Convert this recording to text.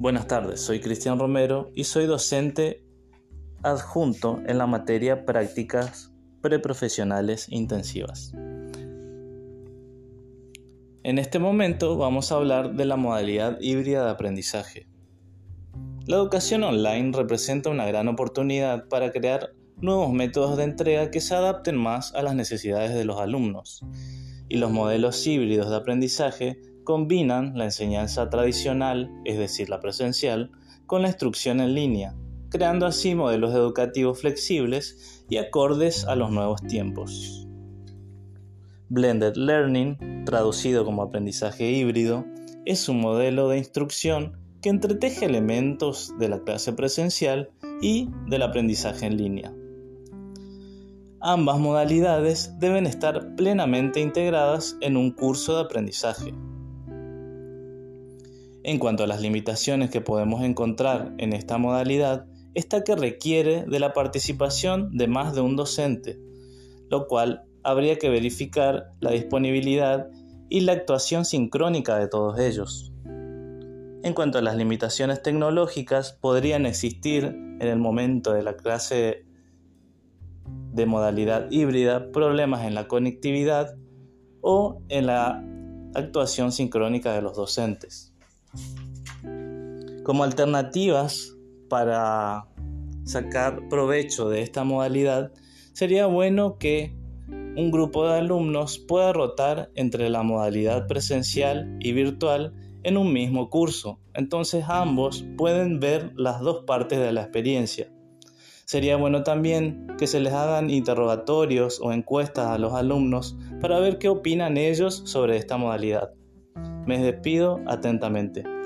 Buenas tardes, soy Cristian Romero y soy docente adjunto en la materia Prácticas Preprofesionales Intensivas. En este momento vamos a hablar de la modalidad híbrida de aprendizaje. La educación online representa una gran oportunidad para crear nuevos métodos de entrega que se adapten más a las necesidades de los alumnos. Y los modelos híbridos de aprendizaje combinan la enseñanza tradicional, es decir, la presencial, con la instrucción en línea, creando así modelos educativos flexibles y acordes a los nuevos tiempos. Blended Learning, traducido como aprendizaje híbrido, es un modelo de instrucción que entreteje elementos de la clase presencial y del aprendizaje en línea. Ambas modalidades deben estar plenamente integradas en un curso de aprendizaje. En cuanto a las limitaciones que podemos encontrar en esta modalidad, está que requiere de la participación de más de un docente, lo cual habría que verificar la disponibilidad y la actuación sincrónica de todos ellos. En cuanto a las limitaciones tecnológicas, podrían existir en el momento de la clase de modalidad híbrida problemas en la conectividad o en la actuación sincrónica de los docentes. Como alternativas para sacar provecho de esta modalidad, sería bueno que un grupo de alumnos pueda rotar entre la modalidad presencial y virtual en un mismo curso. Entonces ambos pueden ver las dos partes de la experiencia. Sería bueno también que se les hagan interrogatorios o encuestas a los alumnos para ver qué opinan ellos sobre esta modalidad. Me despido atentamente.